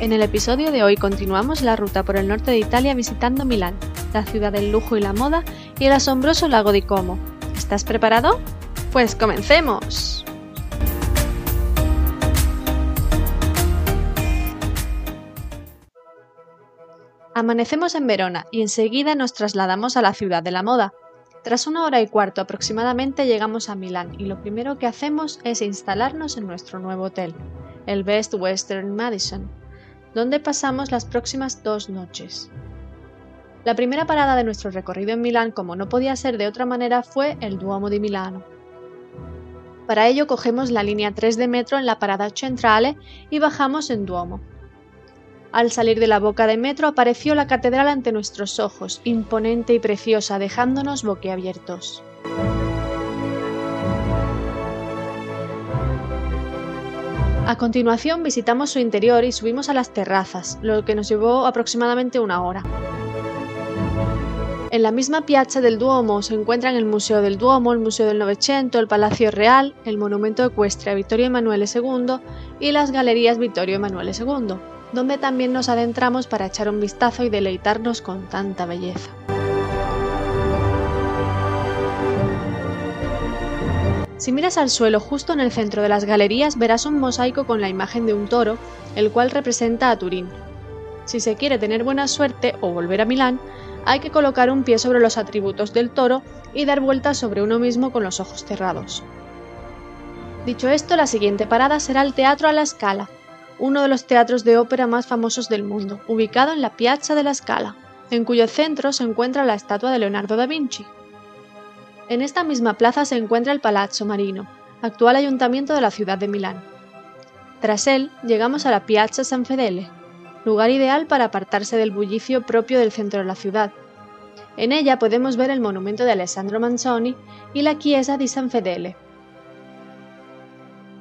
En el episodio de hoy continuamos la ruta por el norte de Italia visitando Milán, la ciudad del lujo y la moda y el asombroso lago di Como. ¿Estás preparado? Pues comencemos. Amanecemos en Verona y enseguida nos trasladamos a la ciudad de la moda. Tras una hora y cuarto aproximadamente llegamos a Milán y lo primero que hacemos es instalarnos en nuestro nuevo hotel, el Best Western Madison donde pasamos las próximas dos noches. La primera parada de nuestro recorrido en Milán, como no podía ser de otra manera, fue el Duomo di Milano. Para ello cogemos la línea 3 de metro en la parada centrale y bajamos en Duomo. Al salir de la boca de metro apareció la catedral ante nuestros ojos, imponente y preciosa, dejándonos boquiabiertos. A continuación visitamos su interior y subimos a las terrazas, lo que nos llevó aproximadamente una hora. En la misma piazza del Duomo se encuentran el Museo del Duomo, el Museo del Novecento, el Palacio Real, el Monumento Ecuestre a Vittorio Emanuele II y las Galerías Vittorio Emanuele II, donde también nos adentramos para echar un vistazo y deleitarnos con tanta belleza. Si miras al suelo justo en el centro de las galerías verás un mosaico con la imagen de un toro, el cual representa a Turín. Si se quiere tener buena suerte o volver a Milán, hay que colocar un pie sobre los atributos del toro y dar vueltas sobre uno mismo con los ojos cerrados. Dicho esto, la siguiente parada será el Teatro a la Scala, uno de los teatros de ópera más famosos del mundo, ubicado en la Piazza de la Scala, en cuyo centro se encuentra la estatua de Leonardo da Vinci. En esta misma plaza se encuentra el Palazzo Marino, actual ayuntamiento de la ciudad de Milán. Tras él, llegamos a la Piazza San Fedele, lugar ideal para apartarse del bullicio propio del centro de la ciudad. En ella podemos ver el monumento de Alessandro Manzoni y la Chiesa di San Fedele.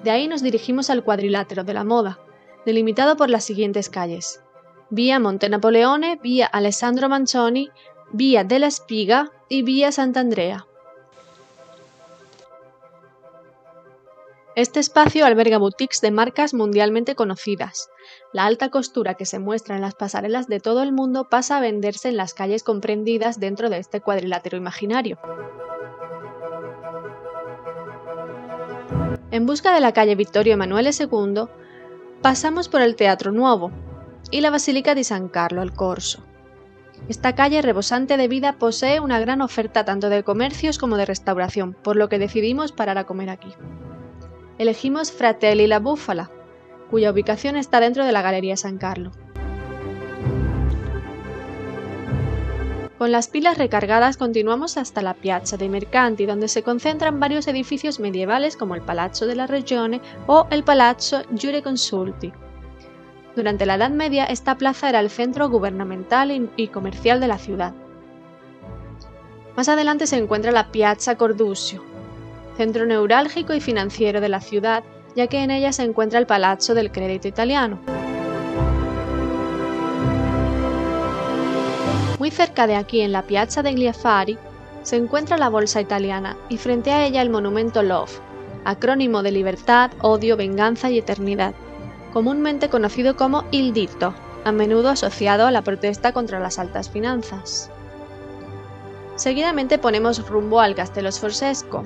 De ahí nos dirigimos al cuadrilátero de la moda, delimitado por las siguientes calles: Vía Monte Napoleone, Vía Alessandro Manzoni, Vía della Spiga y Vía Sant'Andrea. Este espacio alberga boutiques de marcas mundialmente conocidas. La alta costura que se muestra en las pasarelas de todo el mundo pasa a venderse en las calles comprendidas dentro de este cuadrilátero imaginario. En busca de la calle Vittorio Emanuele II, pasamos por el Teatro Nuovo y la Basílica di San Carlo al Corso. Esta calle rebosante de vida posee una gran oferta tanto de comercios como de restauración, por lo que decidimos parar a comer aquí elegimos Fratelli la Búfala, cuya ubicación está dentro de la Galería San Carlo. Con las pilas recargadas continuamos hasta la Piazza dei Mercanti, donde se concentran varios edificios medievales como el Palazzo della Regione o el Palazzo Consulti. Durante la Edad Media esta plaza era el centro gubernamental y comercial de la ciudad. Más adelante se encuentra la Piazza Cordusio, centro neurálgico y financiero de la ciudad, ya que en ella se encuentra el Palazzo del Crédito Italiano. Muy cerca de aquí, en la Piazza degli Affari, se encuentra la Bolsa Italiana y frente a ella el monumento Love, acrónimo de libertad, odio, venganza y eternidad, comúnmente conocido como Il Dito, a menudo asociado a la protesta contra las altas finanzas. Seguidamente ponemos rumbo al Castello Sforzesco,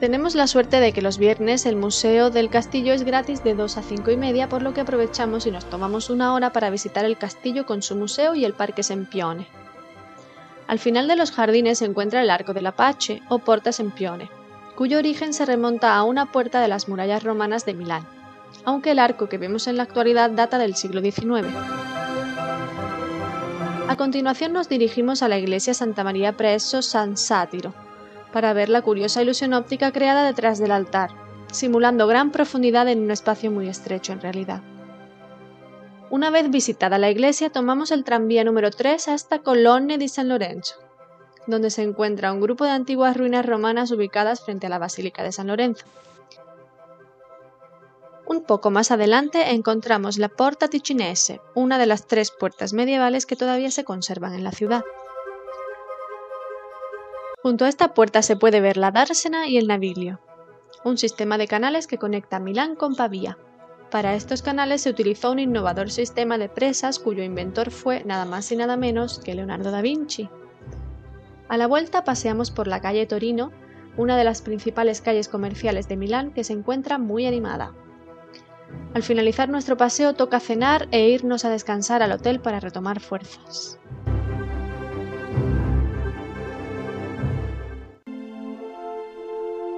tenemos la suerte de que los viernes el Museo del Castillo es gratis de 2 a 5 y media, por lo que aprovechamos y nos tomamos una hora para visitar el castillo con su museo y el Parque Sempione. Al final de los jardines se encuentra el Arco del Apache o Porta Sempione, cuyo origen se remonta a una puerta de las murallas romanas de Milán, aunque el arco que vemos en la actualidad data del siglo XIX. A continuación nos dirigimos a la iglesia Santa María Presso San Sátiro, para ver la curiosa ilusión óptica creada detrás del altar, simulando gran profundidad en un espacio muy estrecho en realidad. Una vez visitada la iglesia, tomamos el tranvía número 3 hasta Colonne di San Lorenzo, donde se encuentra un grupo de antiguas ruinas romanas ubicadas frente a la Basílica de San Lorenzo. Un poco más adelante encontramos la Porta Ticinese, una de las tres puertas medievales que todavía se conservan en la ciudad. Junto a esta puerta se puede ver la dársena y el Navilio, un sistema de canales que conecta Milán con Pavía. Para estos canales se utilizó un innovador sistema de presas cuyo inventor fue nada más y nada menos que Leonardo da Vinci. A la vuelta paseamos por la calle Torino, una de las principales calles comerciales de Milán que se encuentra muy animada. Al finalizar nuestro paseo toca cenar e irnos a descansar al hotel para retomar fuerzas.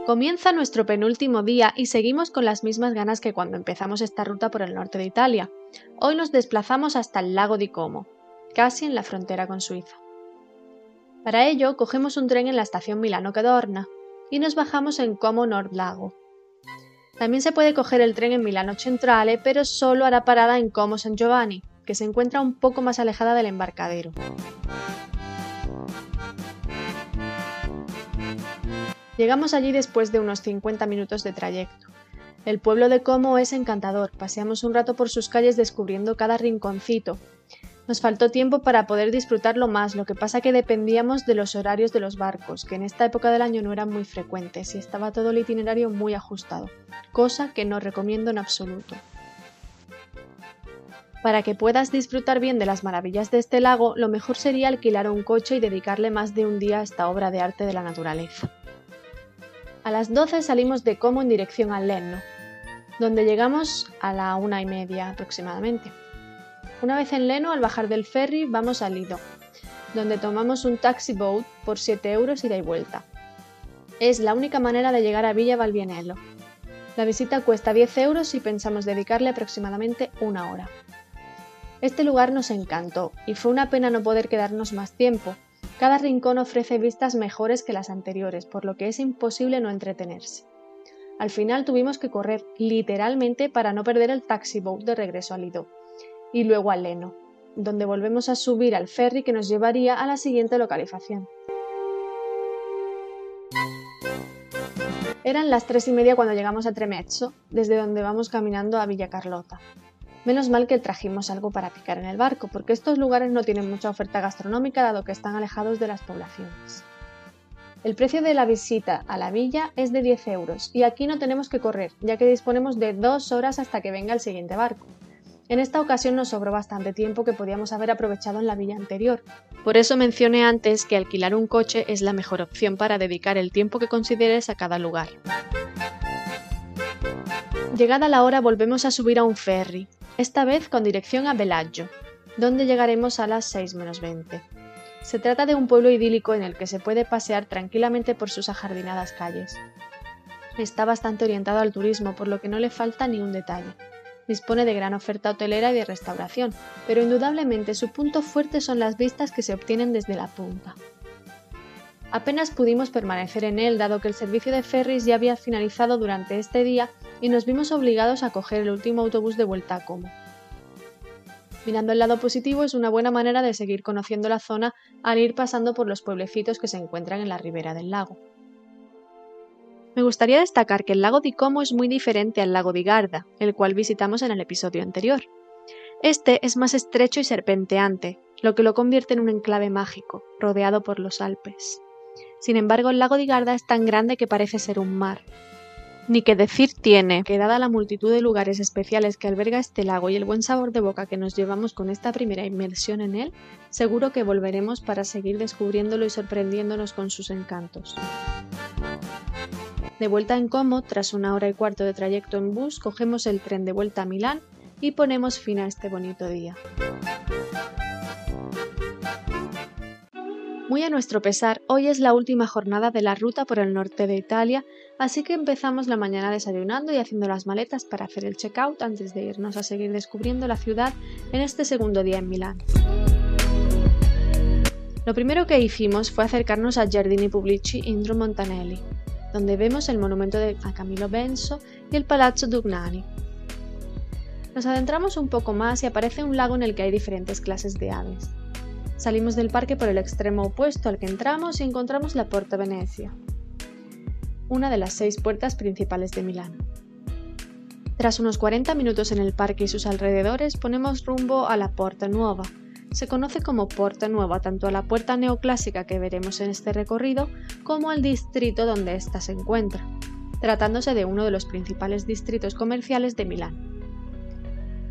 Comienza nuestro penúltimo día y seguimos con las mismas ganas que cuando empezamos esta ruta por el norte de Italia. Hoy nos desplazamos hasta el lago di Como, casi en la frontera con Suiza. Para ello, cogemos un tren en la estación Milano Cadorna y nos bajamos en Como Nord Lago. También se puede coger el tren en Milano Centrale, pero solo hará parada en Como San Giovanni, que se encuentra un poco más alejada del embarcadero. Llegamos allí después de unos 50 minutos de trayecto. El pueblo de Como es encantador, paseamos un rato por sus calles descubriendo cada rinconcito. Nos faltó tiempo para poder disfrutarlo más, lo que pasa que dependíamos de los horarios de los barcos, que en esta época del año no eran muy frecuentes y estaba todo el itinerario muy ajustado, cosa que no recomiendo en absoluto. Para que puedas disfrutar bien de las maravillas de este lago, lo mejor sería alquilar un coche y dedicarle más de un día a esta obra de arte de la naturaleza. A las 12 salimos de Como en dirección al Lenno, donde llegamos a la una y media aproximadamente. Una vez en Leno, al bajar del ferry, vamos a Lido, donde tomamos un taxi boat por 7 euros ida y vuelta. Es la única manera de llegar a Villa Valbienello. La visita cuesta 10 euros y pensamos dedicarle aproximadamente una hora. Este lugar nos encantó y fue una pena no poder quedarnos más tiempo, cada rincón ofrece vistas mejores que las anteriores, por lo que es imposible no entretenerse. Al final tuvimos que correr literalmente para no perder el taxi boat de regreso a Lido y luego a Leno, donde volvemos a subir al ferry que nos llevaría a la siguiente localización. Eran las tres y media cuando llegamos a Tremezzo, desde donde vamos caminando a Villa Carlota. Menos mal que trajimos algo para picar en el barco, porque estos lugares no tienen mucha oferta gastronómica dado que están alejados de las poblaciones. El precio de la visita a la villa es de 10 euros y aquí no tenemos que correr, ya que disponemos de dos horas hasta que venga el siguiente barco. En esta ocasión nos sobró bastante tiempo que podíamos haber aprovechado en la villa anterior. Por eso mencioné antes que alquilar un coche es la mejor opción para dedicar el tiempo que consideres a cada lugar. Llegada la hora volvemos a subir a un ferry, esta vez con dirección a Bellagio, donde llegaremos a las 6 menos 20. Se trata de un pueblo idílico en el que se puede pasear tranquilamente por sus ajardinadas calles. Está bastante orientado al turismo, por lo que no le falta ni un detalle. Dispone de gran oferta hotelera y de restauración, pero indudablemente su punto fuerte son las vistas que se obtienen desde la punta. Apenas pudimos permanecer en él dado que el servicio de ferries ya había finalizado durante este día y nos vimos obligados a coger el último autobús de vuelta a Como. Mirando el lado positivo es una buena manera de seguir conociendo la zona al ir pasando por los pueblecitos que se encuentran en la ribera del lago. Me gustaría destacar que el lago di Como es muy diferente al lago di Garda, el cual visitamos en el episodio anterior. Este es más estrecho y serpenteante, lo que lo convierte en un enclave mágico, rodeado por los Alpes. Sin embargo, el lago di Garda es tan grande que parece ser un mar, ni que decir tiene que dada la multitud de lugares especiales que alberga este lago y el buen sabor de boca que nos llevamos con esta primera inmersión en él, seguro que volveremos para seguir descubriéndolo y sorprendiéndonos con sus encantos. De vuelta en Como, tras una hora y cuarto de trayecto en bus, cogemos el tren de vuelta a Milán y ponemos fin a este bonito día. Muy a nuestro pesar, hoy es la última jornada de la ruta por el norte de Italia, así que empezamos la mañana desayunando y haciendo las maletas para hacer el checkout antes de irnos a seguir descubriendo la ciudad en este segundo día en Milán. Lo primero que hicimos fue acercarnos a Giardini Pubblici Indro Montanelli, donde vemos el monumento a Camillo Benso y el Palazzo Dugnani. Nos adentramos un poco más y aparece un lago en el que hay diferentes clases de aves. Salimos del parque por el extremo opuesto al que entramos y encontramos la Porta Venecia, una de las seis puertas principales de Milán. Tras unos 40 minutos en el parque y sus alrededores, ponemos rumbo a la Porta Nuova. Se conoce como Porta Nueva tanto a la puerta neoclásica que veremos en este recorrido como al distrito donde ésta se encuentra, tratándose de uno de los principales distritos comerciales de Milán.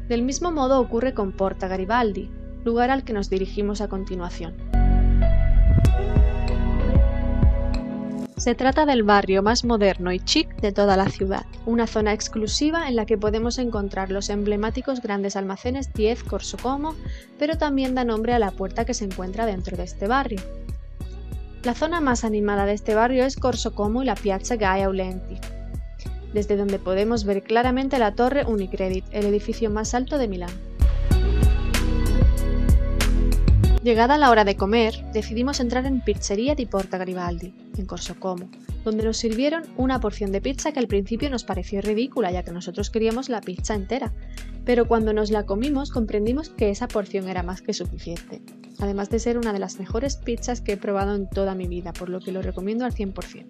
Del mismo modo ocurre con Porta Garibaldi, lugar al que nos dirigimos a continuación. Se trata del barrio más moderno y chic de toda la ciudad, una zona exclusiva en la que podemos encontrar los emblemáticos grandes almacenes 10 Corso Como, pero también da nombre a la puerta que se encuentra dentro de este barrio. La zona más animada de este barrio es Corso Como y la Piazza Gaia Aulenti, desde donde podemos ver claramente la torre Unicredit, el edificio más alto de Milán. Llegada la hora de comer, decidimos entrar en Pizzeria di Porta Garibaldi, en Corso Como, donde nos sirvieron una porción de pizza que al principio nos pareció ridícula, ya que nosotros queríamos la pizza entera, pero cuando nos la comimos comprendimos que esa porción era más que suficiente, además de ser una de las mejores pizzas que he probado en toda mi vida, por lo que lo recomiendo al 100%.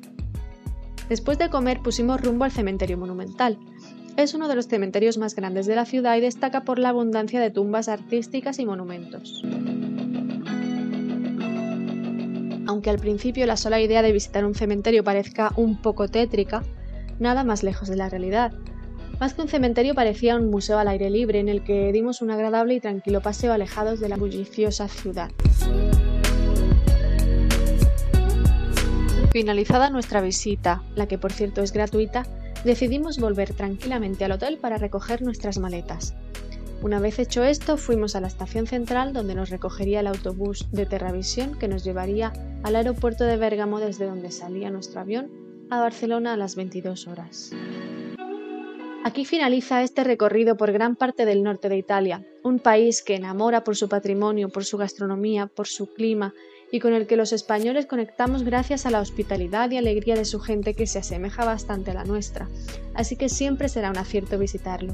Después de comer pusimos rumbo al cementerio monumental. Es uno de los cementerios más grandes de la ciudad y destaca por la abundancia de tumbas artísticas y monumentos. Aunque al principio la sola idea de visitar un cementerio parezca un poco tétrica, nada más lejos de la realidad. Más que un cementerio parecía un museo al aire libre en el que dimos un agradable y tranquilo paseo alejados de la bulliciosa ciudad. Finalizada nuestra visita, la que por cierto es gratuita, decidimos volver tranquilamente al hotel para recoger nuestras maletas. Una vez hecho esto, fuimos a la estación central donde nos recogería el autobús de Terravisión que nos llevaría al aeropuerto de Bérgamo desde donde salía nuestro avión a Barcelona a las 22 horas. Aquí finaliza este recorrido por gran parte del norte de Italia, un país que enamora por su patrimonio, por su gastronomía, por su clima y con el que los españoles conectamos gracias a la hospitalidad y alegría de su gente que se asemeja bastante a la nuestra, así que siempre será un acierto visitarlo.